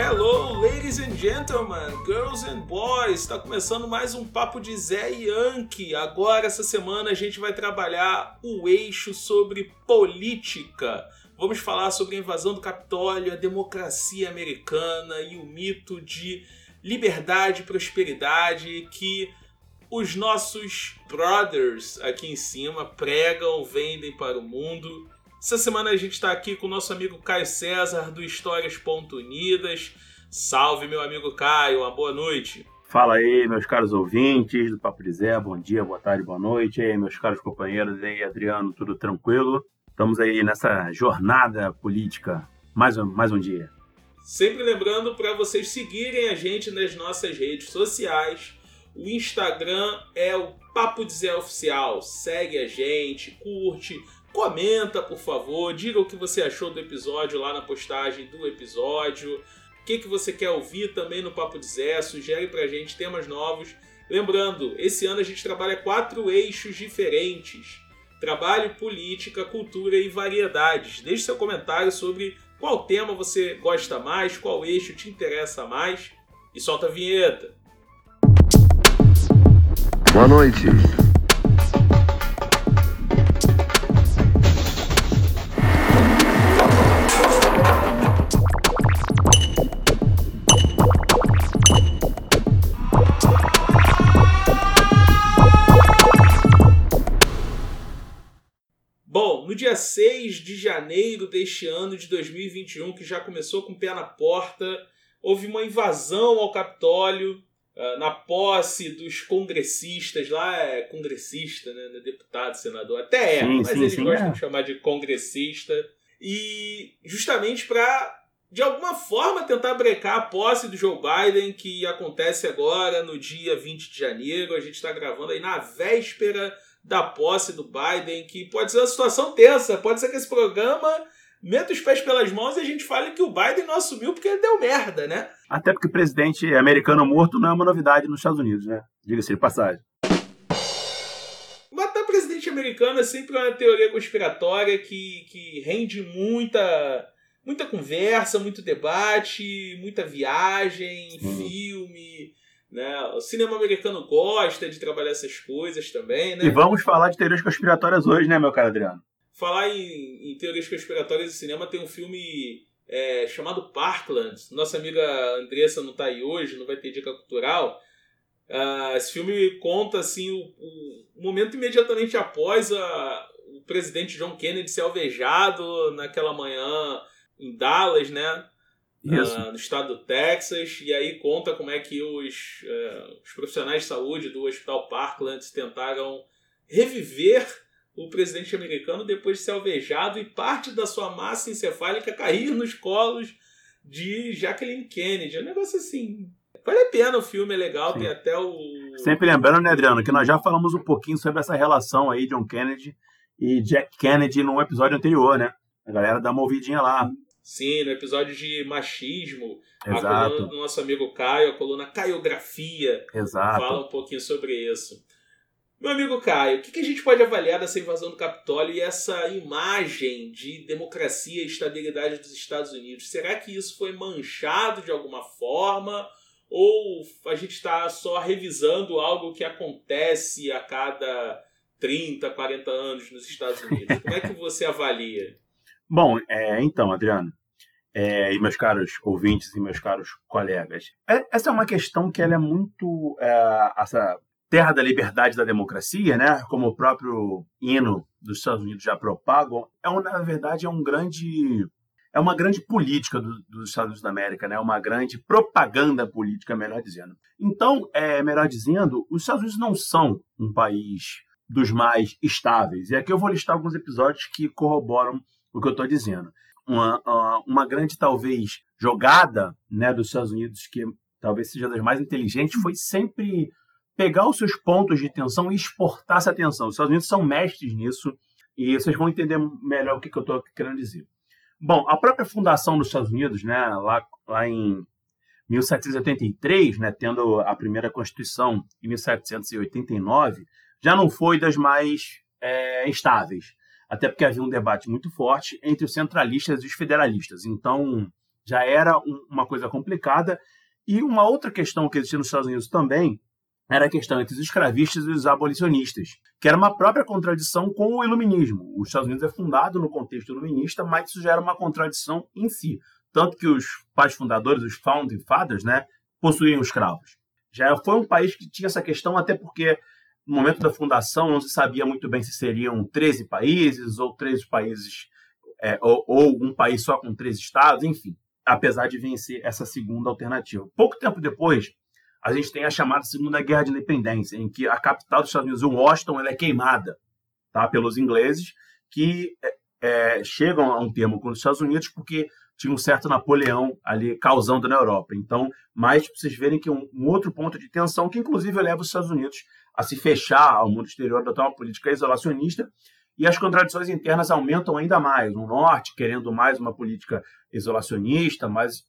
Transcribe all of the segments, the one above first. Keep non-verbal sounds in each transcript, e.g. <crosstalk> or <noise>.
Hello, ladies and gentlemen, girls and boys. Está começando mais um papo de Zé Yankee. Agora, essa semana, a gente vai trabalhar o eixo sobre política. Vamos falar sobre a invasão do Capitólio, a democracia americana e o mito de liberdade e prosperidade que os nossos brothers aqui em cima pregam, vendem para o mundo. Essa semana a gente está aqui com o nosso amigo Caio César do Histórias.unidas. Salve, meu amigo Caio, uma boa noite. Fala aí, meus caros ouvintes do Papo de Zé, bom dia, boa tarde, boa noite. E aí, meus caros companheiros, e aí, Adriano, tudo tranquilo? Estamos aí nessa jornada política, mais um, mais um dia. Sempre lembrando para vocês seguirem a gente nas nossas redes sociais. O Instagram é o Papo de Zé Oficial. Segue a gente, curte, Comenta, por favor, diga o que você achou do episódio lá na postagem do episódio. O que, que você quer ouvir também no Papo de Zé, sugere pra gente temas novos. Lembrando, esse ano a gente trabalha quatro eixos diferentes: trabalho, política, cultura e variedades. Deixe seu comentário sobre qual tema você gosta mais, qual eixo te interessa mais. E solta a vinheta. Boa noite. Dia 6 de janeiro deste ano de 2021, que já começou com o pé na porta, houve uma invasão ao Capitólio uh, na posse dos congressistas. Lá é congressista, né? É deputado, senador. Até é, sim, mas sim, eles sim, gostam é. de chamar de congressista. E justamente para de alguma forma tentar brecar a posse do Joe Biden, que acontece agora no dia 20 de janeiro. A gente está gravando aí na véspera da posse do Biden, que pode ser uma situação tensa. Pode ser que esse programa meta os pés pelas mãos e a gente fale que o Biden não assumiu porque ele deu merda, né? Até porque presidente americano morto não é uma novidade nos Estados Unidos, né? Diga-se de passagem. Matar presidente americano é sempre uma teoria conspiratória que, que rende muita, muita conversa, muito debate, muita viagem, filme né? O cinema americano gosta de trabalhar essas coisas também, né? E vamos falar de teorias conspiratórias hoje, né, meu caro Adriano? Falar em, em teorias conspiratórias de cinema, tem um filme é, chamado Parkland. Nossa amiga Andressa não está aí hoje, não vai ter dica cultural. Uh, esse filme conta assim o, o, momento imediatamente após a, o presidente John Kennedy ser alvejado naquela manhã em Dallas, né? Uh, no estado do Texas, e aí conta como é que os, uh, os profissionais de saúde do Hospital Parkland tentaram reviver o presidente americano depois de ser alvejado e parte da sua massa encefálica cair nos colos de Jacqueline Kennedy. É um negócio assim. Vale a pena o filme, é legal, Sim. tem até o. Sempre lembrando, né, Adriano, que nós já falamos um pouquinho sobre essa relação aí, John Kennedy e Jack Kennedy, num episódio anterior, né? A galera dá uma ouvidinha lá. Sim, no episódio de machismo, Exato. a coluna do nosso amigo Caio, a coluna Caiografia, Exato. fala um pouquinho sobre isso. Meu amigo Caio, o que, a gente pode avaliar dessa invasão do Capitólio e essa imagem de democracia e estabilidade dos Estados Unidos? Será que isso foi manchado de alguma forma? Ou a gente está só revisando algo que acontece a cada 30, 40 anos nos Estados Unidos? Como é que você <laughs> avalia? Bom, é, então, Adriano, é, e meus caros ouvintes e meus caros colegas, é, essa é uma questão que ela é muito é, essa terra da liberdade e da democracia, né? Como o próprio hino dos Estados Unidos já propagam, é um, na verdade é um grande é uma grande política do, dos Estados Unidos da América, né? Uma grande propaganda política, melhor dizendo. Então, é melhor dizendo, os Estados Unidos não são um país dos mais estáveis. E aqui eu vou listar alguns episódios que corroboram o que eu estou dizendo. Uma, uma grande, talvez, jogada né, dos Estados Unidos, que talvez seja das mais inteligentes, foi sempre pegar os seus pontos de tensão e exportar essa tensão. Os Estados Unidos são mestres nisso e vocês vão entender melhor o que, que eu estou querendo dizer. Bom, a própria fundação dos Estados Unidos, né, lá, lá em 1783, né, tendo a primeira Constituição em 1789, já não foi das mais é, estáveis até porque havia um debate muito forte entre os centralistas e os federalistas. Então, já era um, uma coisa complicada. E uma outra questão que existia nos Estados Unidos também era a questão entre os escravistas e os abolicionistas, que era uma própria contradição com o iluminismo. Os Estados Unidos é fundado no contexto iluminista, mas isso já era uma contradição em si. Tanto que os pais fundadores, os founding fathers, né, possuíam escravos. Já foi um país que tinha essa questão, até porque no momento da fundação não se sabia muito bem se seriam 13 países ou 13 países, é, ou, ou um país só com 13 estados, enfim, apesar de vencer essa segunda alternativa. Pouco tempo depois, a gente tem a chamada Segunda Guerra de Independência, em que a capital dos Estados Unidos, Washington, ela é queimada tá, pelos ingleses, que é, é, chegam a um termo com os Estados Unidos porque tinha um certo Napoleão ali causando na Europa. Então, mais para vocês verem que um, um, outro ponto de tensão, que inclusive leva os Estados Unidos a se fechar ao mundo exterior, adotar uma política isolacionista, e as contradições internas aumentam ainda mais. O Norte querendo mais uma política isolacionista, mais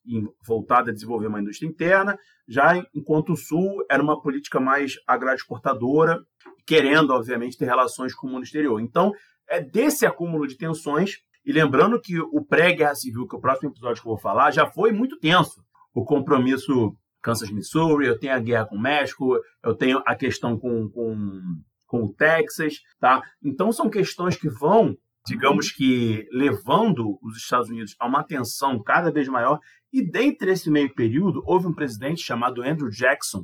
voltada a desenvolver uma indústria interna, já enquanto o Sul era uma política mais agro-exportadora, querendo, obviamente, ter relações com o mundo exterior. Então, é desse acúmulo de tensões, e lembrando que o pré-guerra civil, que é o próximo episódio que eu vou falar, já foi muito tenso. O compromisso Kansas, Missouri, eu tenho a guerra com o México, eu tenho a questão com, com com o Texas, tá? Então são questões que vão, digamos que, levando os Estados Unidos a uma tensão cada vez maior. E dentre esse meio período, houve um presidente chamado Andrew Jackson,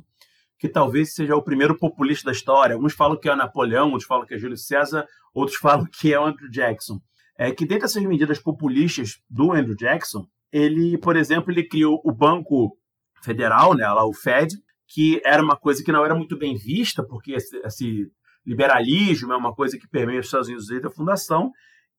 que talvez seja o primeiro populista da história. Alguns falam que é Napoleão, outros falam que é Júlio César, outros <laughs> falam que é Andrew Jackson. É que dentre essas medidas populistas do Andrew Jackson, ele, por exemplo, ele criou o Banco Federal, né, lá o Fed, que era uma coisa que não era muito bem vista, porque esse, esse liberalismo é uma coisa que permeia os Estados Unidos desde a fundação.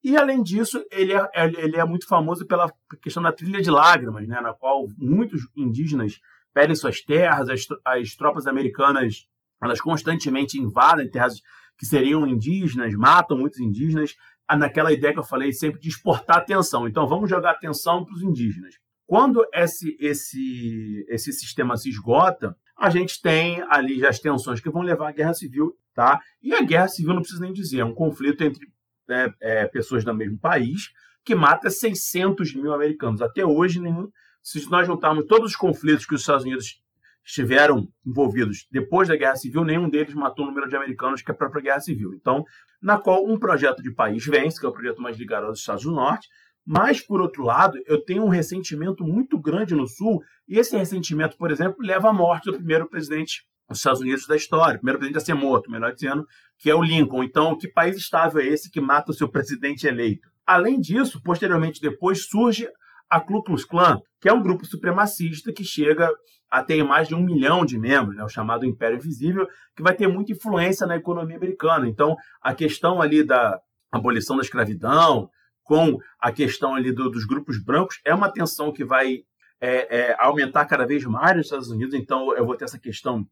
E, além disso, ele é, ele é muito famoso pela questão da trilha de lágrimas, né, na qual muitos indígenas perdem suas terras, as, as tropas americanas elas constantemente invadem terras que seriam indígenas, matam muitos indígenas, naquela ideia que eu falei sempre de exportar atenção. Então, vamos jogar atenção para os indígenas. Quando esse, esse, esse sistema se esgota, a gente tem ali as tensões que vão levar à guerra civil, tá? E a guerra civil não precisa nem dizer, é um conflito entre né, é, pessoas do mesmo país que mata 600 mil americanos. Até hoje, nenhum, se nós juntarmos todos os conflitos que os Estados Unidos estiveram envolvidos depois da Guerra Civil, nenhum deles matou o número de americanos que a própria Guerra Civil. Então, na qual um projeto de país vence, que é o projeto mais ligado aos Estados do Norte, mas, por outro lado, eu tenho um ressentimento muito grande no Sul, e esse ressentimento, por exemplo, leva à morte do primeiro presidente dos Estados Unidos da história, o primeiro presidente a ser morto, melhor dizendo, que é o Lincoln. Então, que país estável é esse que mata o seu presidente eleito? Além disso, posteriormente depois surge a Ku Klux Klan, que é um grupo supremacista que chega a ter mais de um milhão de membros, né, o chamado Império Invisível, que vai ter muita influência na economia americana. Então, a questão ali da abolição da escravidão, com a questão ali do, dos grupos brancos, é uma tensão que vai é, é, aumentar cada vez mais nos Estados Unidos. Então, eu vou ter essa questão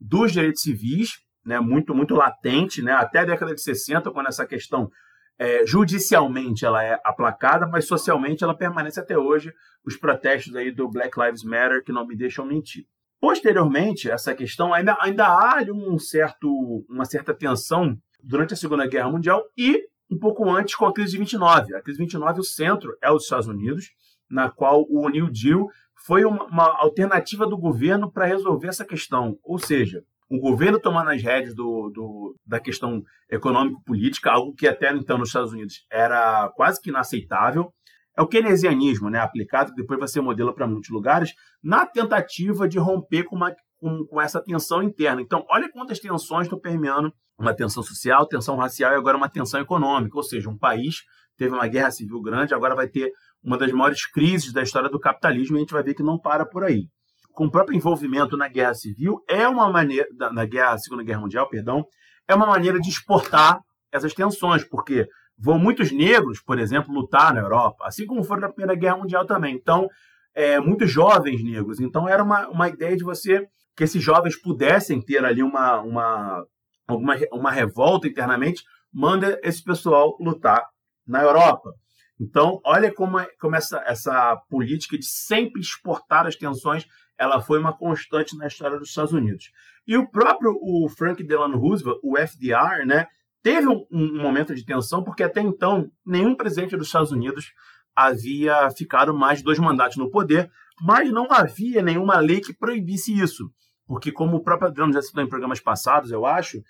dos direitos civis, né, muito, muito latente, né, até a década de 60, quando essa questão é, judicialmente ela é aplacada, mas socialmente ela permanece até hoje. Os protestos aí do Black Lives Matter que não me deixam mentir. Posteriormente, essa questão ainda, ainda há um certo, uma certa tensão durante a Segunda Guerra Mundial e um pouco antes com a crise de 29. A crise de 29, o centro é os Estados Unidos, na qual o New Deal foi uma, uma alternativa do governo para resolver essa questão. Ou seja, o governo tomando as rédeas do, do, da questão econômico-política, algo que até então nos Estados Unidos era quase que inaceitável. É o keynesianismo, né, aplicado, que depois vai ser modelo para muitos lugares, na tentativa de romper com, uma, com, com essa tensão interna. Então, olha quantas tensões estão permeando uma tensão social, tensão racial e agora uma tensão econômica. Ou seja, um país teve uma guerra civil grande, agora vai ter uma das maiores crises da história do capitalismo e a gente vai ver que não para por aí. Com o próprio envolvimento na guerra civil, é uma maneira, na guerra, Segunda Guerra Mundial, perdão, é uma maneira de exportar essas tensões, porque vão muitos negros, por exemplo, lutar na Europa, assim como foram na Primeira Guerra Mundial também. Então, é, muitos jovens negros. Então, era uma, uma ideia de você que esses jovens pudessem ter ali uma, uma uma revolta internamente, manda esse pessoal lutar na Europa. Então, olha como, é, como essa, essa política de sempre exportar as tensões, ela foi uma constante na história dos Estados Unidos. E o próprio o Frank Delano Roosevelt, o FDR, né, teve um, um momento de tensão, porque até então nenhum presidente dos Estados Unidos havia ficado mais de dois mandatos no poder, mas não havia nenhuma lei que proibisse isso. Porque, como o próprio Adriano já citou em programas passados, eu acho,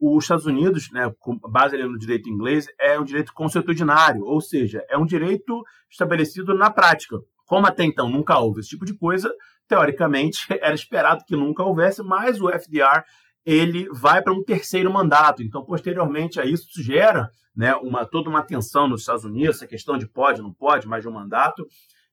os Estados Unidos, né, com base no direito inglês, é um direito consuetudinário, ou seja, é um direito estabelecido na prática. Como até então nunca houve esse tipo de coisa, teoricamente <laughs> era esperado que nunca houvesse, mas o FDR ele vai para um terceiro mandato. Então, posteriormente a isso, isso gera né, uma, toda uma tensão nos Estados Unidos, essa questão de pode, não pode, mais de um mandato,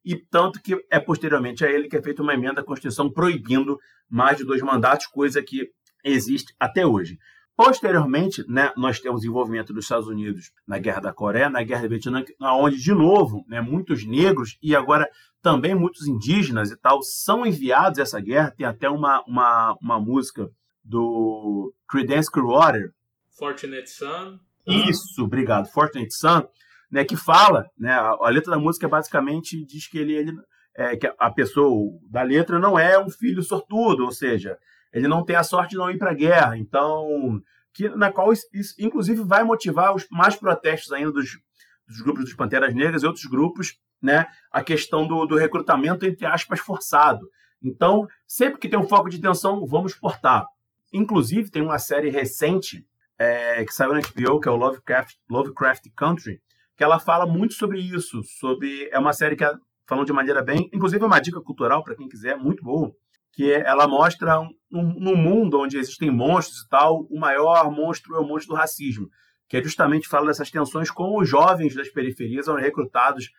e tanto que é posteriormente a ele que é feita uma emenda à Constituição proibindo mais de dois mandatos, coisa que existe até hoje. Posteriormente, né, nós temos o envolvimento dos Estados Unidos na Guerra da Coreia, na Guerra do Vietnã, onde, de novo, né, muitos negros e agora também muitos indígenas e tal são enviados a essa guerra. Tem até uma, uma, uma música do Creedence Clearwater. Fortunate Son. Isso, obrigado. Fortunate Son, né, que fala, né, a, a letra da música basicamente diz que ele, ele é, que a pessoa da letra não é um filho sortudo, ou seja, ele não tem a sorte de não ir para a guerra. Então, que, na qual isso, isso, inclusive, vai motivar os mais protestos ainda dos, dos grupos dos Panteras Negras e outros grupos, né, a questão do, do recrutamento, entre aspas, forçado. Então, sempre que tem um foco de tensão, vamos exportar. Inclusive, tem uma série recente é, que saiu na HBO, que é o Lovecraft, Lovecraft Country, que ela fala muito sobre isso. Sobre É uma série que, falando de maneira bem. Inclusive, é uma dica cultural para quem quiser, muito boa que ela mostra um, um, mundo onde existem monstros e tal, o maior monstro é o monstro do racismo, que é justamente fala dessas tensões com os jovens das periferias são recrutados,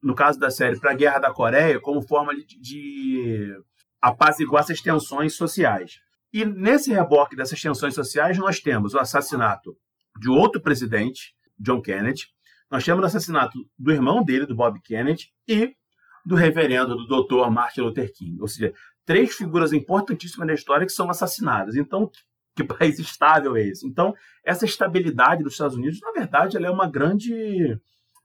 no caso da série, para a Guerra da Coreia, como forma de, de apaziguar essas tensões sociais. E nesse reboque dessas tensões sociais, nós temos o assassinato de outro presidente, John Kennedy, nós temos o assassinato do irmão dele, do Bob Kennedy, e do reverendo, do doutor Martin Luther King. Ou seja, três figuras importantíssimas da história que são assassinadas. Então, que <laughs> país estável é esse? Então, essa estabilidade dos Estados Unidos, na verdade, ela é uma grande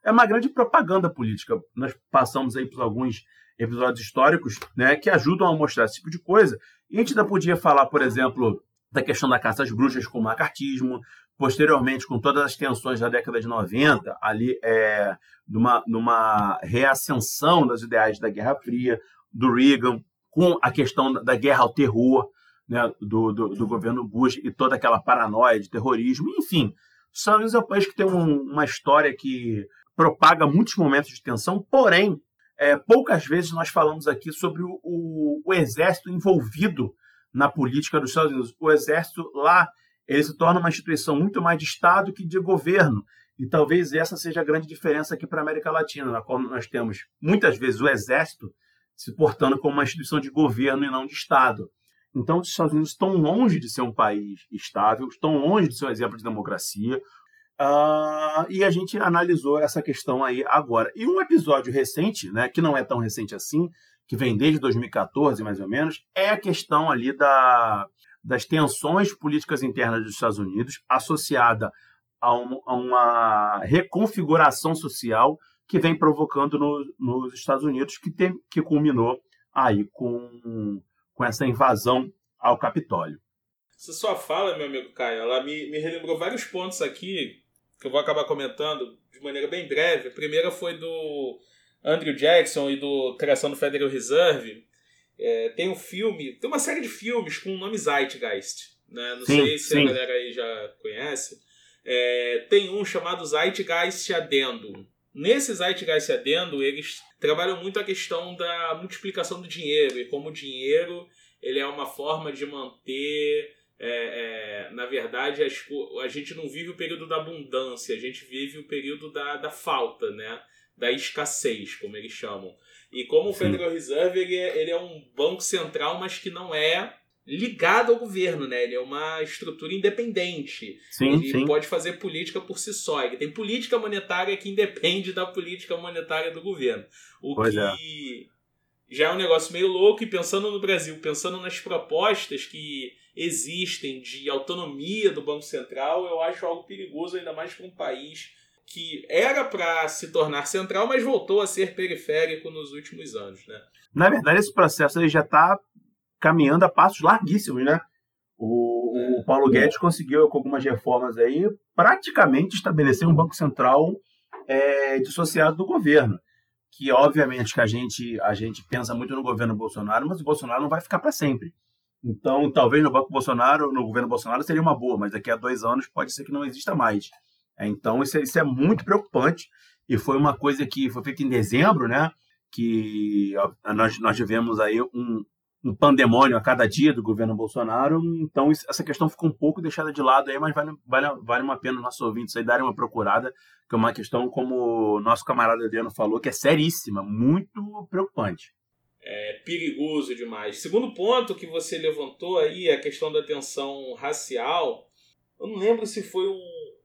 é uma grande propaganda política. Nós passamos aí por alguns episódios históricos, né, que ajudam a mostrar esse tipo de coisa. E a gente ainda podia falar, por exemplo, da questão da caça às bruxas com o macartismo, posteriormente com todas as tensões da década de 90, ali é, numa, numa reascensão das ideais da Guerra Fria, do Reagan, com a questão da guerra ao terror né, do, do, do, governo Bush e toda aquela paranoia de terrorismo. Enfim, os Estados é que tem um, uma história que propaga muitos momentos de tensão, porém, é, poucas vezes nós falamos aqui sobre o, o, o, exército envolvido na política dos Estados Unidos. O exército lá ele se torna uma instituição muito mais de Estado que de governo. E talvez essa seja a grande diferença aqui para a América Latina, na qual nós temos muitas vezes o exército se portando como uma instituição de governo e não de Estado. Então, os Estados Unidos estão longe de ser um país estável, estão longe de ser um exemplo de democracia. Uh, e a gente analisou essa questão aí agora. E um episódio recente, né, que não é tão recente assim, que vem desde 2014 mais ou menos, é a questão ali da, das tensões políticas internas dos Estados Unidos associada a, um, a uma reconfiguração social que vem provocando no, nos Estados Unidos, que, tem, que culminou aí com, com essa invasão ao Capitólio. Essa sua fala, meu amigo Caio, ela me, me relembrou vários pontos aqui que eu vou acabar comentando de maneira bem breve. A primeira foi do Andrew Jackson e do criação do Federal Reserve. É, tem um filme, tem uma série de filmes com o nome Zeitgeist. Né? Não sim, sei se sim. a galera aí já conhece. É, tem um chamado Zeitgeist Adendo. Nesse Zeitgeist Adendo, eles trabalham muito a questão da multiplicação do dinheiro e como o dinheiro ele é uma forma de manter. É, é, na verdade, as, a gente não vive o período da abundância, a gente vive o período da, da falta, né? Da escassez, como eles chamam. E como o Federal Reserve ele é, ele é um banco central, mas que não é ligado ao governo, né? Ele é uma estrutura independente. Sim, ele sim. pode fazer política por si só. Ele tem política monetária que independe da política monetária do governo. O pois que é. já é um negócio meio louco. E pensando no Brasil, pensando nas propostas que existem de autonomia do Banco Central, eu acho algo perigoso, ainda mais para um país que era para se tornar central, mas voltou a ser periférico nos últimos anos, né? Na verdade, esse processo ele já está caminhando a passos larguíssimos, né? O, o Paulo Guedes conseguiu, com algumas reformas aí, praticamente estabelecer um banco central é, dissociado do governo. que obviamente que a gente a gente pensa muito no governo Bolsonaro, mas o Bolsonaro não vai ficar para sempre. Então, talvez no Banco Bolsonaro, no governo Bolsonaro seria uma boa, mas daqui a dois anos pode ser que não exista mais. É, então, isso é, isso é muito preocupante e foi uma coisa que foi feita em dezembro, né? Que nós, nós tivemos aí um, um pandemônio a cada dia do governo Bolsonaro, então essa questão ficou um pouco deixada de lado aí, mas vale, vale, vale uma pena nossos ouvintes aí darem uma procurada, que é uma questão, como o nosso camarada Adriano falou, que é seríssima, muito preocupante. É perigoso demais. Segundo ponto que você levantou aí, a questão da tensão racial, eu não lembro se foi um,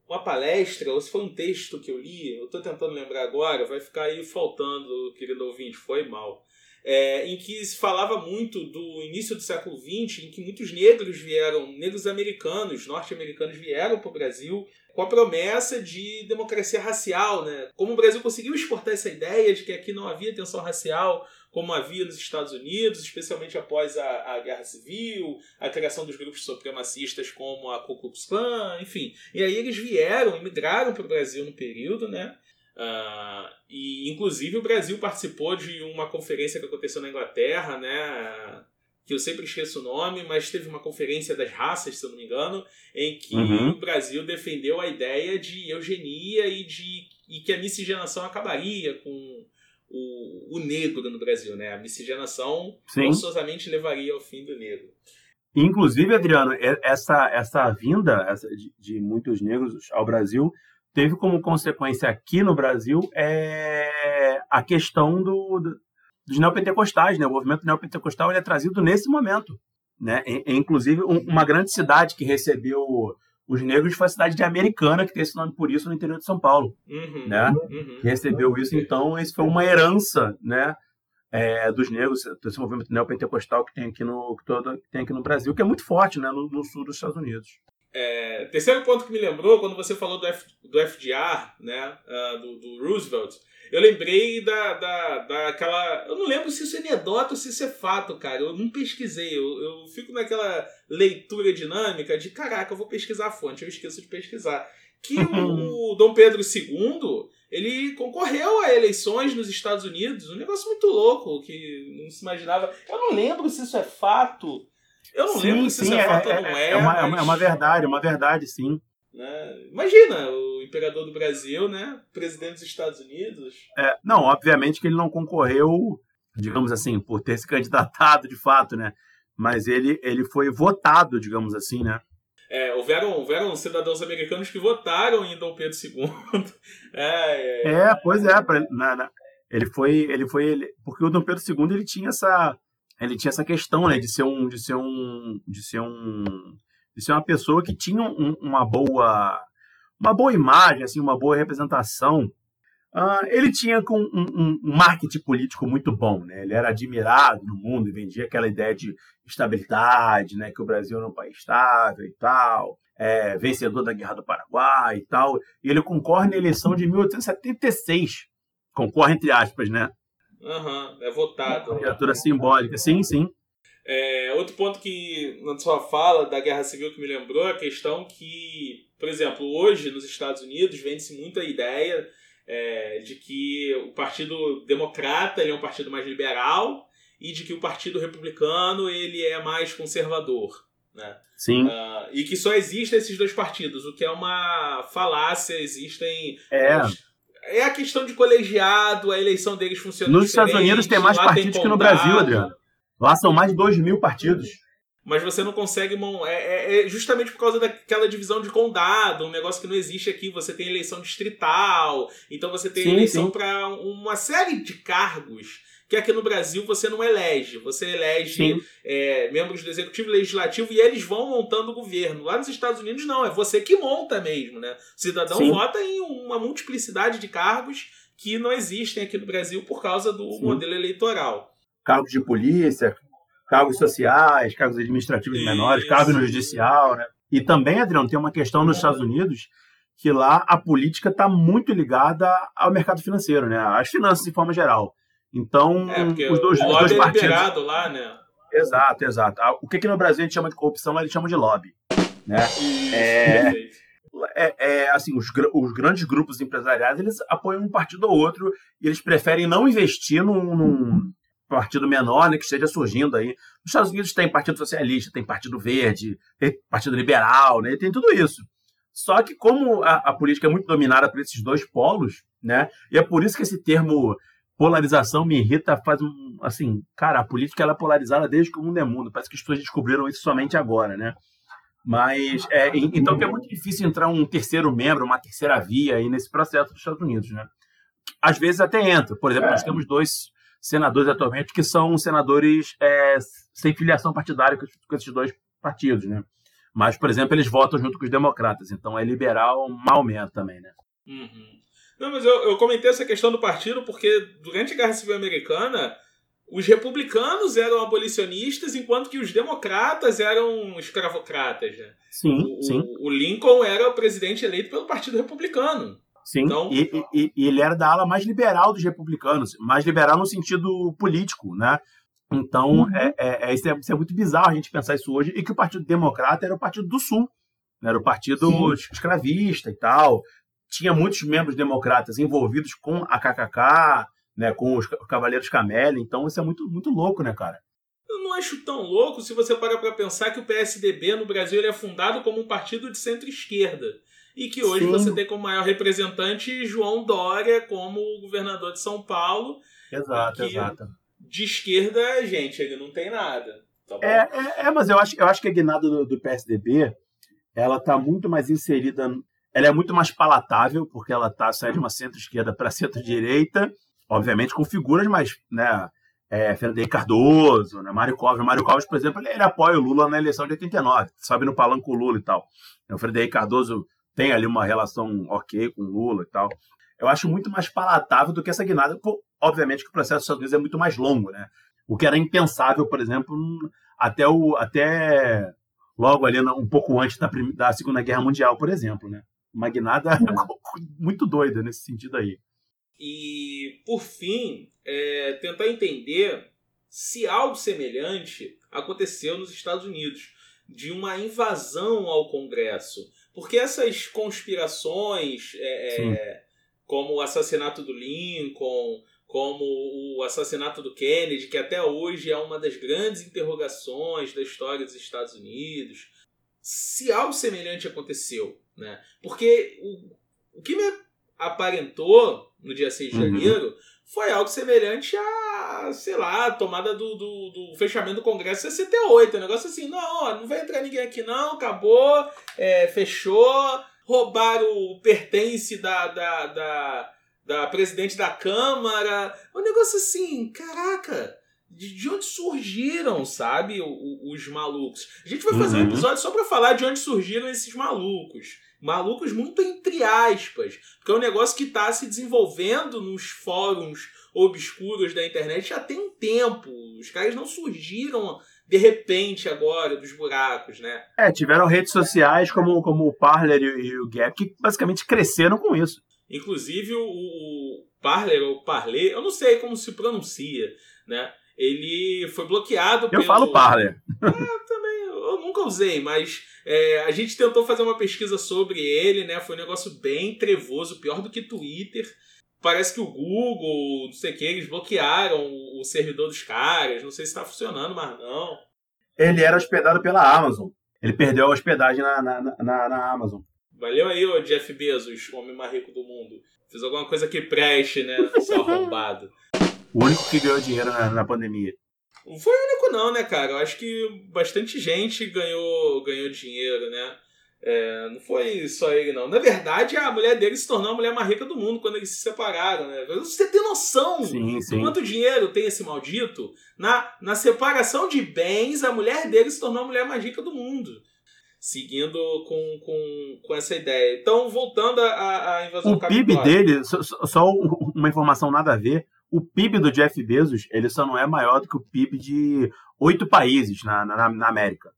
uma palestra ou se foi um texto que eu li, eu estou tentando lembrar agora, vai ficar aí faltando, querido ouvinte, foi mal é, em que se falava muito do início do século XX, em que muitos negros vieram, negros americanos, norte-americanos vieram para o Brasil com a promessa de democracia racial, né? Como o Brasil conseguiu exportar essa ideia de que aqui não havia tensão racial, como havia nos Estados Unidos, especialmente após a, a Guerra Civil, a criação dos grupos supremacistas como a Ku Klux Klan, enfim. E aí eles vieram, imigraram para o Brasil no período, né? Uh, e inclusive o Brasil participou de uma conferência que aconteceu na Inglaterra, né? Que eu sempre esqueço o nome, mas teve uma conferência das raças, se eu não me engano, em que uhum. o Brasil defendeu a ideia de eugenia e de e que a miscigenação acabaria com o, o negro no Brasil, né? A miscigenação Sim. forçosamente levaria ao fim do negro. Inclusive, Adriano, essa, essa vinda de, de muitos negros ao Brasil teve como consequência aqui no Brasil é a questão do, do, dos neopentecostais. Né? O movimento neopentecostal ele é trazido nesse momento. Né? E, inclusive, um, uma grande cidade que recebeu os negros foi a cidade de Americana, que tem esse nome por isso no interior de São Paulo. Uhum, né? Uhum. Que recebeu isso, então, isso foi uma herança né? É, dos negros, desse movimento neopentecostal que tem aqui no, que todo, que tem aqui no Brasil, que é muito forte né? no, no sul dos Estados Unidos. É, terceiro ponto que me lembrou, quando você falou do, F, do FDR, né, uh, do, do, Roosevelt, eu lembrei da, da, daquela. Eu não lembro se isso é anedota ou se isso é fato, cara. Eu não pesquisei. Eu, eu fico naquela leitura dinâmica de caraca, eu vou pesquisar a fonte, eu esqueço de pesquisar. Que o, o Dom Pedro II ele concorreu a eleições nos Estados Unidos, um negócio muito louco que não se imaginava. Eu não lembro se isso é fato eu não sim, lembro se sim, isso é, fato ou é, não é. É uma, é mas... é uma verdade, é uma verdade, sim. Né? Imagina, o imperador do Brasil, né? Presidente dos Estados Unidos. É, não, obviamente que ele não concorreu, digamos assim, por ter se candidatado de fato, né? Mas ele, ele foi votado, digamos assim, né? É, houveram, houveram cidadãos americanos que votaram em Dom Pedro II. <laughs> é, é, é, pois é. Pra, na, na, ele foi, ele foi, ele, porque o Dom Pedro II ele tinha essa ele tinha essa questão, né, de ser um, de ser um, de ser um, de ser uma pessoa que tinha um, uma boa, uma boa imagem, assim, uma boa representação. Uh, ele tinha um, um, um, marketing político muito bom, né? Ele era admirado no mundo e vendia aquela ideia de estabilidade, né? Que o Brasil era um país estável e tal, é, vencedor da Guerra do Paraguai e tal. E ele concorre na eleição de 1876, concorre entre aspas, né? Aham, uhum, é votado. Uma criatura simbólica, sim, sim. É, outro ponto que na sua fala da Guerra Civil que me lembrou é a questão que, por exemplo, hoje nos Estados Unidos vende-se muito a ideia é, de que o Partido Democrata é um partido mais liberal e de que o Partido Republicano ele é mais conservador. Né? Sim. Uh, e que só existem esses dois partidos, o que é uma falácia. Existem. É é a questão de colegiado, a eleição deles funciona Nos Estados Unidos tem mais partidos tem que no Brasil, Adriano. Lá são mais de 2 mil partidos. Mas você não consegue. É, é, é, justamente por causa daquela divisão de condado, um negócio que não existe aqui. Você tem eleição distrital, então você tem sim, eleição para uma série de cargos que aqui no Brasil você não elege. Você elege é, membros do executivo e legislativo e eles vão montando o governo. Lá nos Estados Unidos, não, é você que monta mesmo, né? O cidadão Sim. vota em uma multiplicidade de cargos que não existem aqui no Brasil por causa do Sim. modelo eleitoral. Cargos de polícia, cargos sociais, cargos administrativos Isso. menores, cargos no judicial, né? E também, Adriano, tem uma questão nos Estados Unidos que lá a política está muito ligada ao mercado financeiro, né? Às finanças de forma geral. Então, é, os dois, os dois é partidos. lá, né? Exato, exato. Ah, o que, que no Brasil a gente chama de corrupção, eles chamam de lobby. Né? Isso, é... é, é, assim, os, os, grandes grupos empresariais eles apoiam um partido ou outro e eles preferem não investir num, num partido menor, né, que esteja surgindo aí. Nos Estados Unidos tem Partido Socialista, tem Partido Verde, tem Partido Liberal, né, tem tudo isso. Só que como a, a, política é muito dominada por esses dois polos, né, e é por isso que esse termo polarização me irrita, faz um, assim, cara, a política ela é polarizada desde que o mundo é mundo. Parece que as pessoas descobriram isso somente agora, né? Mas, é, então é muito difícil entrar um terceiro membro, uma terceira via aí nesse processo dos Estados Unidos, né? Às vezes até entra. Por exemplo, nós temos dois senadores atualmente que são senadores é, sem filiação partidária com esses dois partidos, né? Mas, por exemplo, eles votam junto com os democratas. Então é liberal mal menos também, né? Uhum. Não, mas eu, eu comentei essa questão do partido porque durante a Guerra Civil Americana os republicanos eram abolicionistas, enquanto que os democratas eram escravocratas. Né? Sim, o, sim. O Lincoln era o presidente eleito pelo Partido Republicano. Sim, então, e, e, e, ele era da ala mais liberal dos republicanos, mais liberal no sentido político, né? Então, uhum. é, é, é, isso, é, isso é muito bizarro a gente pensar isso hoje, e que o Partido Democrata era o Partido do Sul, né? era o partido Sim. escravista e tal. Tinha muitos membros democratas envolvidos com a KKK, né, com os Cavaleiros Camélia. Então isso é muito, muito louco, né, cara? Eu não acho tão louco se você parar para pensar que o PSDB no Brasil ele é fundado como um partido de centro-esquerda. E que hoje Sim. você tem como maior representante João Dória como governador de São Paulo. Exato, exato. De esquerda, gente, ele não tem nada. Tá é, é, é, mas eu acho, eu acho que a guinada do, do PSDB ela tá muito mais inserida. Ela é muito mais palatável, porque ela tá sai de uma centro-esquerda para <laughs> centro-direita obviamente com figuras mais, né, é, Fernando Cardoso, né, Mário Covas. Mário Covas, por exemplo, ele, ele, apoia o Lula na eleição de 89, sabe, no palanque o Lula e tal. O Fernando Cardoso tem ali uma relação ok com Lula e tal. Eu acho muito mais palatável do que essa guinada. obviamente que o processo dos Estados Unidos é muito mais longo, né? O que era impensável, por exemplo, até, o, até logo ali, um pouco antes da, da Segunda Guerra Mundial, por exemplo, né? Uma guinada é. <laughs> muito doida nesse sentido aí. E, por fim, é, tentar entender se algo semelhante aconteceu nos Estados Unidos, de uma invasão ao Congresso. Porque essas conspirações, é, é como o assassinato do Lincoln, como o assassinato do Kennedy, que até hoje é uma das grandes interrogações da história dos Estados Unidos, se algo semelhante aconteceu. Né? Porque o, o que me aparentou no dia 6 de uhum. janeiro, foi algo semelhante a, sei lá, a tomada do, do, do, fechamento do Congresso 68. Um negócio assim, não, não vai entrar ninguém aqui não, acabou, é, fechou, roubaram o pertence da, da, da, da presidente da Câmara. Um negócio assim, caraca, de, de onde surgiram, sabe, os, os malucos. A gente vai fazer uhum. um episódio só para falar de onde surgiram esses malucos. Malucos muito entre aspas, porque é um negócio que está se desenvolvendo nos fóruns obscuros da internet já tem um tempo. Os caras não surgiram de repente agora dos buracos, né? É, tiveram redes sociais como, como o Parler e, o Gap que basicamente cresceram com isso. Inclusive o, o Parler, ou Parler, eu não sei como se pronuncia, né? Ele foi bloqueado eu pelo... falo Parler. É, também, eu nunca usei, mas é, a gente tentou fazer uma pesquisa sobre ele, né? Foi um negócio bem trevoso, pior do que Twitter. Parece que o Google, não sei o que, eles bloquearam o servidor dos caras. Não sei se está funcionando, mas não. Ele era hospedado pela Amazon. Ele perdeu a hospedagem na, na, na, na Amazon. Valeu aí, ô Jeff Bezos, o homem mais rico do mundo. Fez alguma coisa que preste, né? Seu <laughs> arrombado. O único que ganhou dinheiro na, na pandemia. Não foi o único não, né, cara? Eu acho que bastante gente ganhou, ganhou dinheiro, né? É, não foi só ele, não. Na verdade, a mulher dele se tornou a mulher mais rica do mundo quando eles se separaram, né? Você tem noção sim, sim. de quanto dinheiro tem esse maldito? Na, na separação de bens, a mulher dele se tornou a mulher mais rica do mundo. Seguindo com, com, com essa ideia. Então, voltando à, invasão O PIB dele, só, só uma informação nada a ver, o PIB do Jeff Bezos ele só não é maior do que o PIB de oito países na, na, na, América.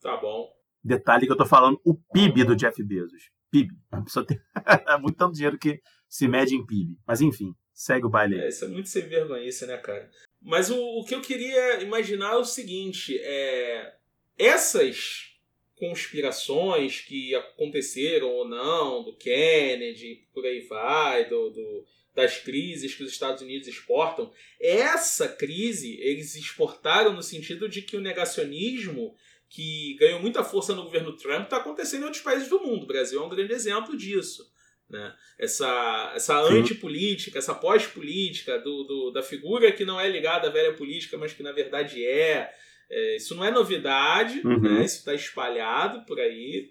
Tá bom. Detalhe que eu tô falando, o PIB do Jeff Bezos. PIB. A pessoa tem <laughs> é muito tanto dinheiro que se mede em PIB. Mas enfim, segue o baile. É, isso é muito sem vergonha, né, cara? Mas o, o que eu queria imaginar é o seguinte: é, essas conspirações que aconteceram ou não, do Kennedy, por aí vai, do, do, das crises que os Estados Unidos exportam, essa crise eles exportaram no sentido de que o negacionismo que ganhou muita força no governo Trump está acontecendo em outros países do mundo. O Brasil é um grande exemplo disso. Né? Essa, essa antipolítica, essa pós-política do, do, da figura que não é ligada à velha política, mas que na verdade é. é isso não é novidade, uhum. né? isso está espalhado por aí.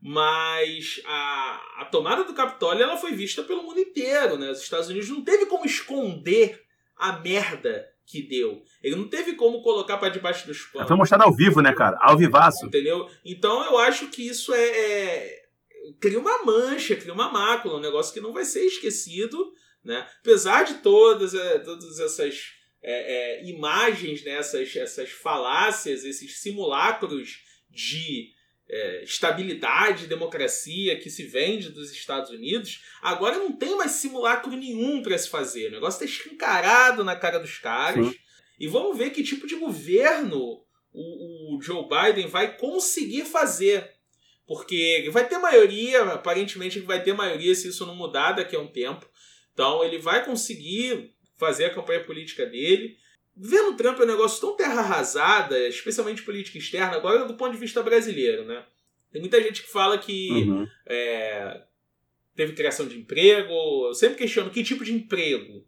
Mas a, a tomada do Capitólio ela foi vista pelo mundo inteiro. Né? Os Estados Unidos não teve como esconder a merda que deu. Ele não teve como colocar para debaixo dos panos. Foi mostrado ao vivo, né, cara? Ao vivaço. Entendeu? Então eu acho que isso é, é, cria uma mancha, cria uma mácula, um negócio que não vai ser esquecido, né? Apesar de todas, é, todas essas é, é, imagens, né? essas, essas falácias, esses simulacros de é, estabilidade, democracia que se vende dos Estados Unidos, agora não tem mais simulacro nenhum para se fazer. O negócio está escancarado na cara dos caras. Sim. E vamos ver que tipo de governo o, o Joe Biden vai conseguir fazer. Porque vai ter maioria, aparentemente vai ter maioria se isso não mudar daqui a um tempo. Então ele vai conseguir fazer a campanha política dele. Vendo o Trump é um negócio tão terra arrasada, especialmente política externa, agora do ponto de vista brasileiro, né? Tem muita gente que fala que uhum. é, teve criação de emprego. Eu sempre questiono que tipo de emprego.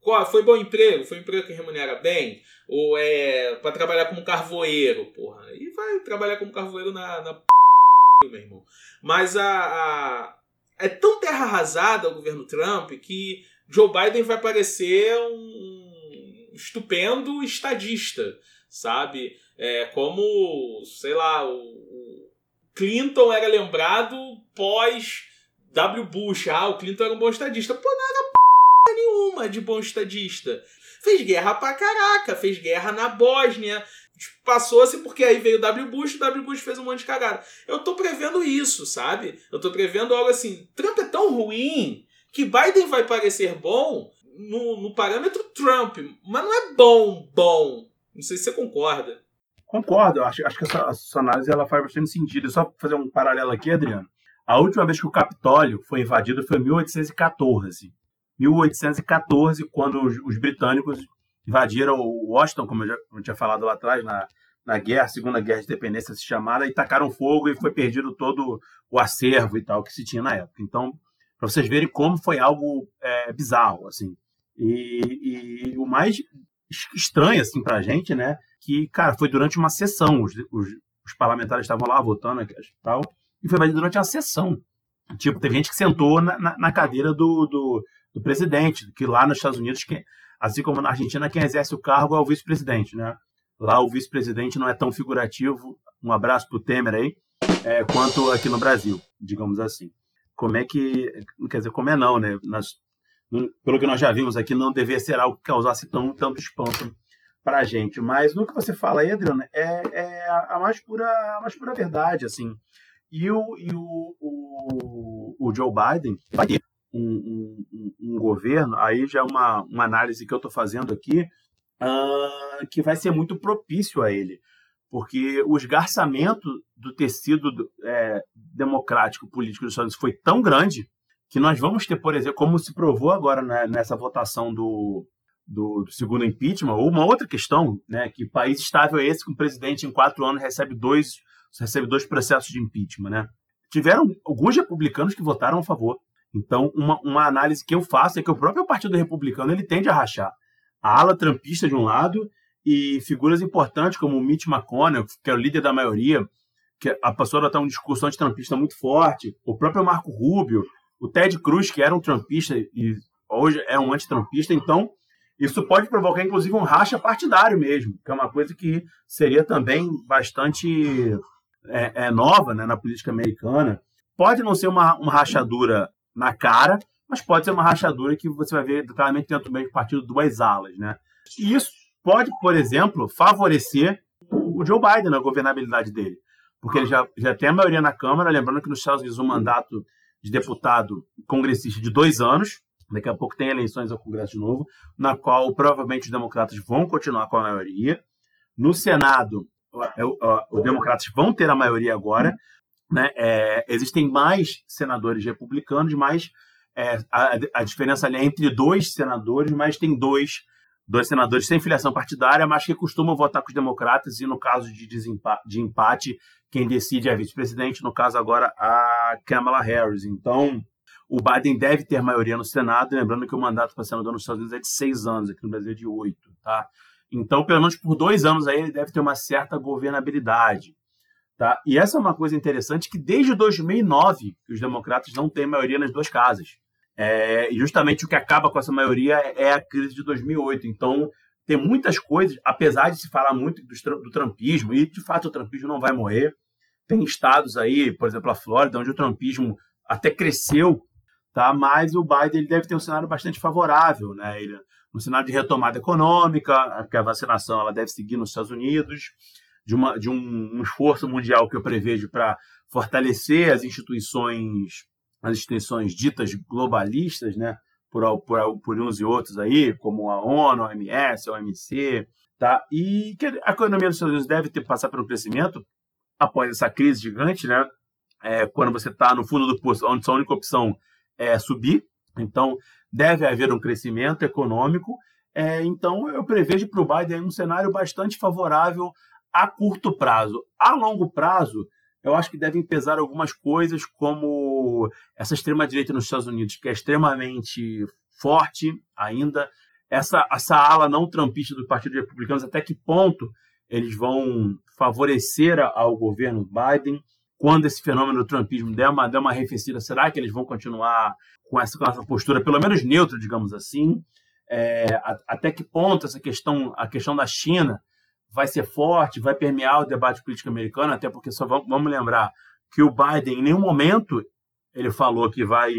Qual, foi bom emprego? Foi um emprego que remunera bem? Ou é para trabalhar como carvoeiro, porra? E vai trabalhar como carvoeiro na, na p... meu irmão. Mas a, a, é tão terra arrasada o governo Trump que Joe Biden vai parecer um estupendo estadista, sabe? É, como, sei lá, o Clinton era lembrado pós W. Bush. Ah, o Clinton era um bom estadista. Pô, era p <laughs> nenhuma de bom estadista. Fez guerra pra caraca, fez guerra na Bósnia. Passou-se porque aí veio o W. Bush, o W. Bush fez um monte de cagada. Eu tô prevendo isso, sabe? Eu tô prevendo algo assim. Trump é tão ruim que Biden vai parecer bom no, no parâmetro Trump, mas não é bom, bom. Não sei se você concorda. Concordo, acho, acho que essa, essa análise ela faz bastante sentido. Só fazer um paralelo aqui, Adriano. A última vez que o Capitólio foi invadido foi em 1814. 1814, quando os, os britânicos invadiram Washington, como eu já eu tinha falado lá atrás, na, na guerra, Segunda Guerra de Independência se chamada, e tacaram fogo e foi perdido todo o acervo e tal que se tinha na época. Então, para vocês verem como foi algo é, bizarro, assim. E, e o mais estranho, assim, pra gente, né? Que, cara, foi durante uma sessão. Os, os, os parlamentares estavam lá votando e tal. E foi durante uma sessão. Tipo, teve gente que sentou na, na, na cadeira do, do, do, presidente, que lá nos Estados Unidos, assim como na Argentina, quem exerce o cargo é o vice-presidente, né? Lá o vice-presidente não é tão figurativo, um abraço pro Temer aí, é, quanto aqui no Brasil, digamos assim. Como é que, quer dizer, como é não, né? Nas, pelo que nós já vimos aqui, não deveria ser algo que causasse tão, tanto espanto para a gente. Mas no que você fala aí, é, é a, mais pura, a mais pura verdade, assim. E o, e o, o, o Joe Biden vai ter um, um, um, governo, aí já é uma, uma análise que eu estou fazendo aqui, uh, que vai ser muito propício a ele. Porque o esgarçamento do tecido é, democrático político dos Estados Unidos foi tão grande que nós vamos ter, por exemplo, como se provou agora né, nessa votação do, do, do, segundo impeachment, ou uma outra questão, né, que país estável é esse que o presidente em quatro anos recebe dois, recebe dois processos de impeachment, né? Tiveram alguns republicanos que votaram a favor. Então, uma, uma análise que eu faço é que o próprio Partido Republicano ele tende a rachar. A ala trampista de um lado e figuras importantes como o Mitch McConnell, que é o líder da maioria, que a pastora está um discurso antitrampista muito forte, o próprio Marco Rubio, o Ted Cruz, que era um trampista e hoje é um antitrampista, então isso pode provocar, inclusive, um racha partidário mesmo, que é uma coisa que seria também bastante é, é nova né, na política americana. Pode não ser uma, uma rachadura na cara, mas pode ser uma rachadura que você vai ver claramente dentro do mesmo partido duas alas. Né? E isso pode, por exemplo, favorecer o Joe Biden na governabilidade dele, porque ele já, já tem a maioria na Câmara, lembrando que nos Estados Unidos o mandato de deputado congressista de dois anos. Daqui a pouco tem eleições ao Congresso de novo, na qual provavelmente os democratas vão continuar com a maioria. No Senado, os democratas vão ter a maioria agora, né? É, existem mais senadores republicanos, mas é, a, a, diferença ali é entre dois senadores, mas tem dois, dois senadores sem filiação partidária, mas que costumam votar com os democratas, e no caso de, de empate, quem decide é a vice-presidente, no caso agora a Kamala Harris. Então, o Biden deve ter maioria no Senado, lembrando que o mandato para senador nos Estados Unidos é de seis anos, aqui no Brasil é de oito, tá? Então, pelo menos por dois anos aí, ele deve ter uma certa governabilidade. Tá? E essa é uma coisa interessante que desde 2009 os democratas não têm maioria nas duas casas. É, justamente o que acaba com essa maioria é a crise de 2008. Então, tem muitas coisas, apesar de se falar muito do, do trumpismo, e de fato o trumpismo não vai morrer. Tem estados aí, por exemplo, a Flórida, onde o trumpismo até cresceu, tá? mas o Biden ele deve ter um cenário bastante favorável. Né? Ele, um cenário de retomada econômica, que a vacinação ela deve seguir nos Estados Unidos de, uma, de um, um esforço mundial que eu prevejo para fortalecer as instituições, as instituições ditas globalistas, né? Por, por, por uns e outros aí, como a ONU, a OMS, a OMC, tá? E que a economia dos Estados Unidos deve ter passar um crescimento após essa crise gigante, né? É, quando você está no fundo do poço, onde sua única opção é subir, então deve haver um crescimento econômico. É, então eu prevejo para o Biden um cenário bastante favorável a curto prazo. A longo prazo, eu acho que devem pesar algumas coisas, como essa extrema-direita nos Estados Unidos, que é extremamente forte ainda, essa, essa ala não trampista do Partido Republicano, até que ponto eles vão favorecer ao governo Biden. Quando esse fenômeno do trumpismo der uma, der uma arrefecida, será que eles vão continuar com essa, com essa postura, pelo menos neutra, digamos assim? É, até que ponto essa questão, a questão da China, vai ser forte, vai permear o debate político americano, até porque só vamos, lembrar que o Biden, em nenhum momento, ele falou que vai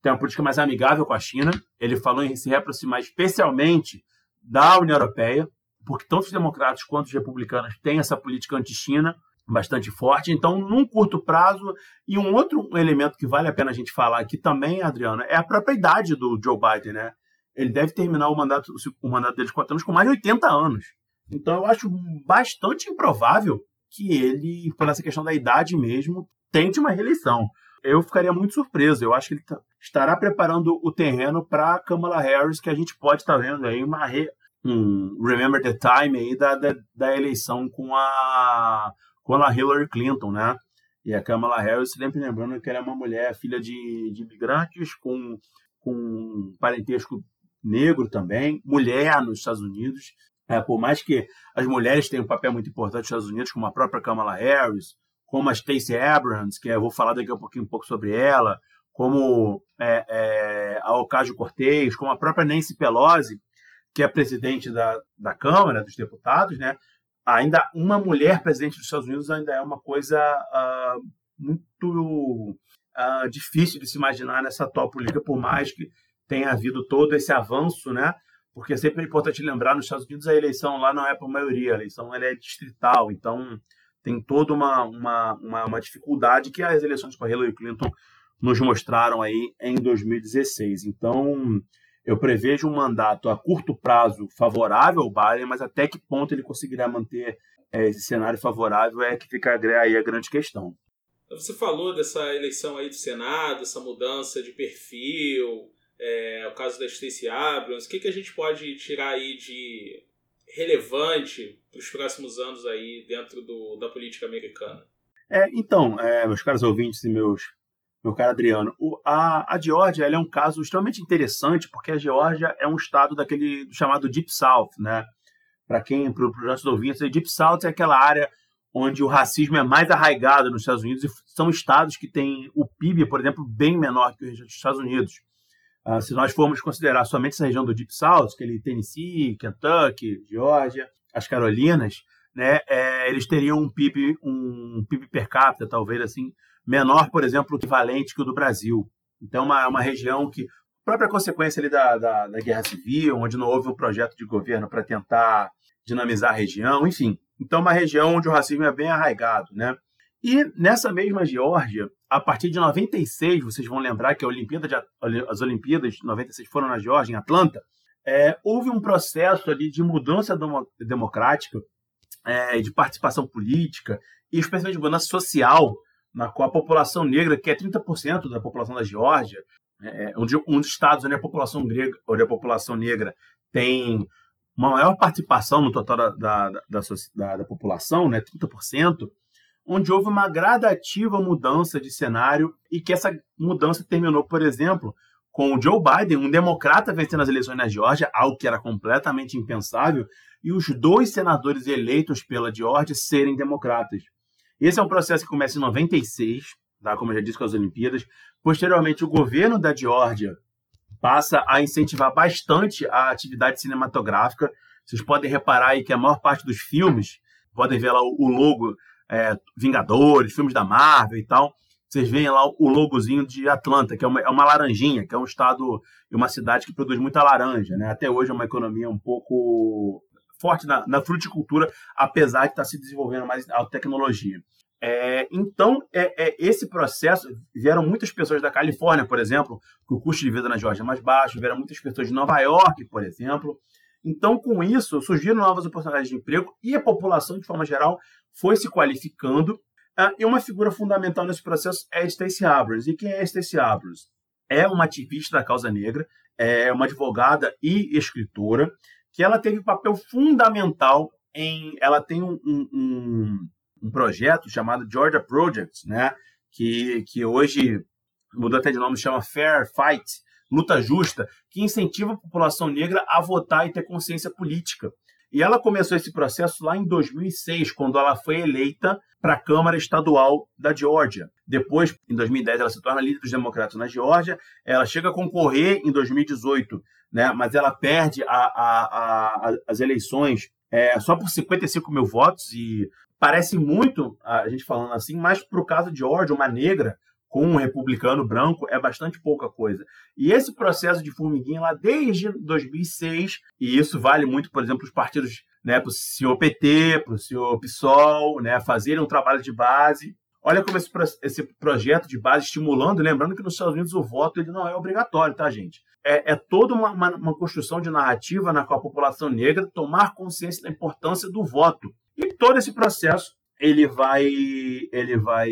ter uma política mais amigável com a China. Ele falou em se reaproximar especialmente da União Europeia, porque tanto os democratas quanto os republicanos têm essa política anti-China bastante forte. Então, num curto prazo, e um outro elemento que vale a pena a gente falar aqui também, Adriana, é a própria idade do Joe Biden, né? Ele deve terminar o mandato, o mandato dele de quatro anos com mais de 80 anos. Então eu acho bastante improvável que ele, por essa questão da idade mesmo, tente uma reeleição. Eu ficaria muito surpreso. Eu acho que ele tá, estará preparando o terreno para Kamala Harris, que a gente pode estar tá vendo aí uma re, um Remember the Time aí da, da, da, eleição com a, com a Hillary Clinton, né? E a Kamala Harris, sempre lembrando que ela é uma mulher filha de, de imigrantes com, com parentesco negro também, mulher nos Estados Unidos. É, por mais que as mulheres tenham um papel muito importante nos Estados Unidos, como a própria Kamala Harris, como a Stacey Abrams, que eu vou falar daqui a pouquinho um pouco sobre ela, como é, é, a Ocasio-Cortez, como a própria Nancy Pelosi, que é presidente da, da Câmara dos Deputados, né? ainda uma mulher presidente dos Estados Unidos ainda é uma coisa uh, muito uh, difícil de se imaginar nessa atual política, por mais que tenha havido todo esse avanço, né? Porque sempre é importante lembrar, nos Estados Unidos a eleição lá não é por maioria, a eleição ela é distrital, então tem toda uma, uma, uma, uma dificuldade que as eleições com a Hillary Clinton nos mostraram aí em 2016. Então, eu prevejo um mandato a curto prazo favorável ao Biden, mas até que ponto ele conseguirá manter é, esse cenário favorável é que fica aí a grande questão. Você falou dessa eleição aí do Senado, essa mudança de perfil, é, o caso da Stacey Abrams, o que, que a gente pode tirar aí de relevante para os próximos anos aí dentro do, da política americana? É, então, é, meus caros ouvintes e meus meu caro Adriano, o, a, a Geórgia é um caso extremamente interessante porque a Geórgia é um estado daquele chamado Deep South, né? Para quem, para os nossos ouvintes, Deep South é aquela área onde o racismo é mais arraigado nos Estados Unidos e são estados que têm o PIB, por exemplo, bem menor que o dos Estados Unidos. Uh, se nós formos considerar somente essa região do Deep South, aquele Tennessee, Kentucky, Geórgia, as Carolinas, né, é, eles teriam um PIB, um PIB per capita, talvez assim, menor, por exemplo, equivalente que o do Brasil. Então, uma, uma região que, própria consequência ali da, da, da Guerra Civil, onde não houve um projeto de governo para tentar dinamizar a região, enfim. Então, uma região onde o racismo é bem arraigado, né? E nessa mesma Geórgia, a partir de 96, vocês vão lembrar que Olimpíada de, as Olimpíadas de 96 foram na Geórgia, em Atlanta, é, houve um processo ali de mudança democrática é, de participação política e especialmente de mudança social, na qual a população negra, que é 30% da população da Geórgia, é, é, um, um dos estados onde a população grega, onde a população negra tem uma maior participação no total da, da, da, da, da população, né, 30%, onde houve uma gradativa mudança de cenário e que essa mudança terminou, por exemplo, com o Joe Biden, um democrata vencendo as eleições na Geórgia, algo que era completamente impensável, e os dois senadores eleitos pela Geórgia serem democratas. Esse é um processo que começa em 96, tá? como eu já disse com as Olimpíadas. Posteriormente, o governo da Geórgia passa a incentivar bastante a atividade cinematográfica. Vocês podem reparar aí que a maior parte dos filmes, podem ver lá o logo é, Vingadores, filmes da Marvel e tal, vocês veem lá o logozinho de Atlanta, que é uma, é uma laranjinha, que é um estado e uma cidade que produz muita laranja. Né? Até hoje é uma economia um pouco forte na, na fruticultura, apesar de estar se desenvolvendo mais a tecnologia. É, então, é, é, esse processo, vieram muitas pessoas da Califórnia, por exemplo, que o custo de vida na Geórgia é mais baixo, vieram muitas pessoas de Nova York, por exemplo. Então, com isso, surgiram novas oportunidades de emprego e a população, de forma geral, foi se qualificando. Ah, e uma figura fundamental nesse processo é Stacey Abrams. E quem é Stacey Abrams? É uma ativista da causa negra, é uma advogada e escritora, que ela teve papel fundamental em. Ela tem um, um um projeto chamado Georgia Project, né? que, que hoje mudou até de nome, chama Fair Fight, Luta Justa, que incentiva a população negra a votar e ter consciência política. E ela começou esse processo lá em 2006, quando ela foi eleita para a Câmara Estadual da Geórgia. Depois, em 2010, ela se torna líder dos democratas na Geórgia. Ela chega a concorrer em 2018, né? mas ela perde a, a, a, as eleições é, só por 55 mil votos. E parece muito, a gente falando assim, mas para o caso de George, uma negra com um republicano branco é bastante pouca coisa. E esse processo de formiguinha lá desde 2006, e isso vale muito, por exemplo, os partidos, né, para o senhor PT, para o senhor PSOL, né, fazerem um trabalho de base. Olha como esse, esse projeto de base estimulando, lembrando que nos Estados Unidos o voto ele não é obrigatório, tá, gente? É, é toda uma, uma, uma construção de narrativa na qual a população negra tomar consciência da importância do voto. E todo esse processo ele vai, ele vai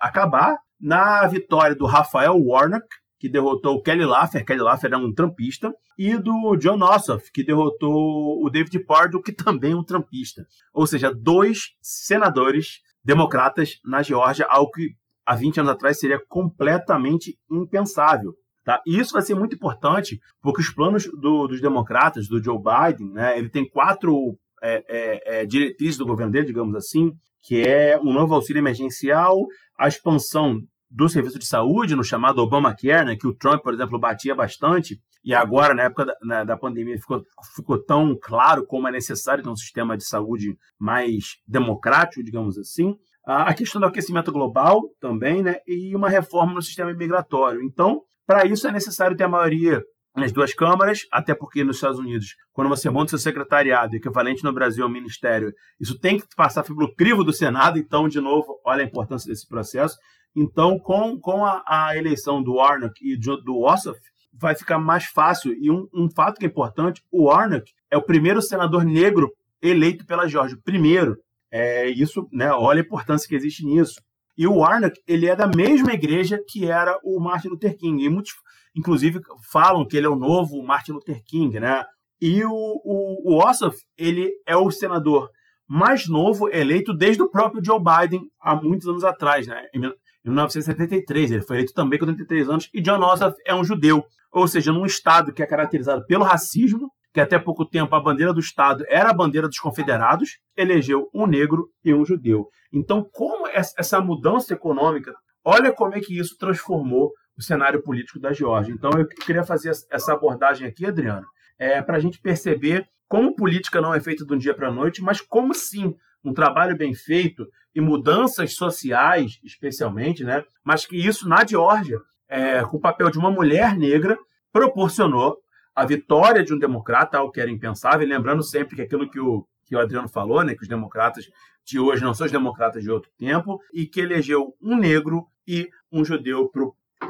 acabar na vitória do Rafael Warnock, que derrotou o Kelly Laffer, Kelly Laffer é um trampista, e do John Ossoff, que derrotou o David Pardo, que também é um trampista. Ou seja, dois senadores democratas na Geórgia, algo que há 20 anos atrás seria completamente impensável. Tá? E isso vai ser muito importante, porque os planos do, dos democratas, do Joe Biden, né, ele tem quatro é, é, é, diretrizes do governo dele, digamos assim, que é um novo auxílio emergencial, a expansão do serviço de saúde, no chamado Obamacare, né, que o Trump, por exemplo, batia bastante, e agora, na época da, na, da pandemia, ficou, ficou tão claro como é necessário ter um sistema de saúde mais democrático, digamos assim. A questão do aquecimento global também, né, e uma reforma no sistema migratório. Então, para isso é necessário ter a maioria nas duas câmaras, até porque nos Estados Unidos, quando você monta seu secretariado, equivalente no Brasil ao ministério, isso tem que passar pelo crivo do Senado, então, de novo, olha a importância desse processo. Então, com, com a, a eleição do Warnock e do, Ossoff, vai ficar mais fácil. E um, um fato que é importante, o Warnock é o primeiro senador negro eleito pela Georgia. Primeiro. É, isso, né, olha a importância que existe nisso. E o Warnock, ele é da mesma igreja que era o Martin Luther King. E muitos inclusive falam que ele é o novo Martin Luther King, né? E o, o, o Ossoff, ele é o senador mais novo eleito desde o próprio Joe Biden há muitos anos atrás, né? Em 1973, ele foi eleito também com 33 anos, e John Ossoff é um judeu, ou seja, num estado que é caracterizado pelo racismo, que até pouco tempo a bandeira do estado era a bandeira dos confederados, elegeu um negro e um judeu. Então, como essa mudança econômica, olha como é que isso transformou o cenário político da Geórgia. Então, eu queria fazer essa abordagem aqui, Adriano, é, para a gente perceber como política não é feita de um dia para a noite, mas como sim um trabalho bem feito e mudanças sociais, especialmente, né? mas que isso na Geórgia, é, com o papel de uma mulher negra, proporcionou a vitória de um democrata, algo que era impensável, lembrando sempre que aquilo que o, que o Adriano falou, né, que os democratas de hoje não são os democratas de outro tempo, e que elegeu um negro e um judeu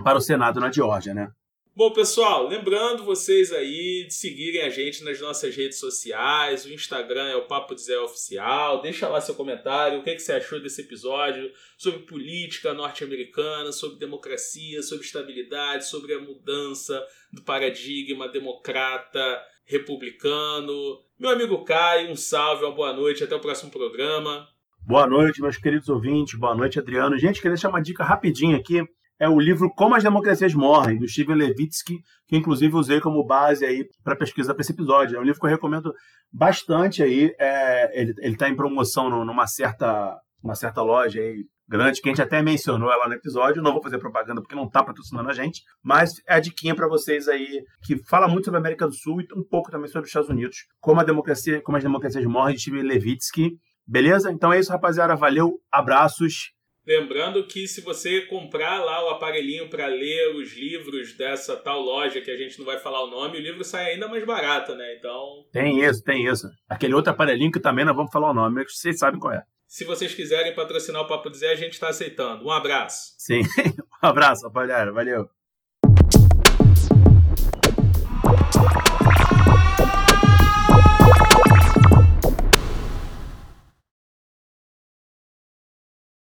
para o Senado na Geórgia, né? Bom, pessoal, lembrando vocês aí de seguirem a gente nas nossas redes sociais. O Instagram é o Papo de Zé Oficial. Deixa lá seu comentário, o que, que você achou desse episódio sobre política norte-americana, sobre democracia, sobre estabilidade, sobre a mudança do paradigma democrata republicano. Meu amigo Caio, um salve, uma boa noite, até o próximo programa. Boa noite, meus queridos ouvintes. Boa noite, Adriano. Gente, queria deixar uma dica rapidinha aqui é o livro Como as Democracias Morrem, do Steven Levitsky, que inclusive usei como base aí para pesquisa para esse episódio. É um livro que eu recomendo bastante aí. É, ele está em promoção numa certa, uma certa loja aí grande, que a gente até mencionou ela no episódio. Não vou fazer propaganda porque não está patrocinando a gente, mas é a diquinha para vocês aí que fala muito sobre a América do Sul e um pouco também sobre os Estados Unidos. Como a democracia, como as democracias morrem, de Steven Levitsky. Beleza? Então é isso, rapaziada. Valeu, abraços Lembrando que se você comprar lá o aparelhinho para ler os livros dessa tal loja que a gente não vai falar o nome, o livro sai ainda mais barato, né? Então. Tem isso, tem isso. Aquele outro aparelhinho que também não vamos falar o nome, mas vocês sabem qual é. Se vocês quiserem patrocinar o Papo Dizer, a gente está aceitando. Um abraço. Sim, <laughs> um abraço, rapaziada. Valeu.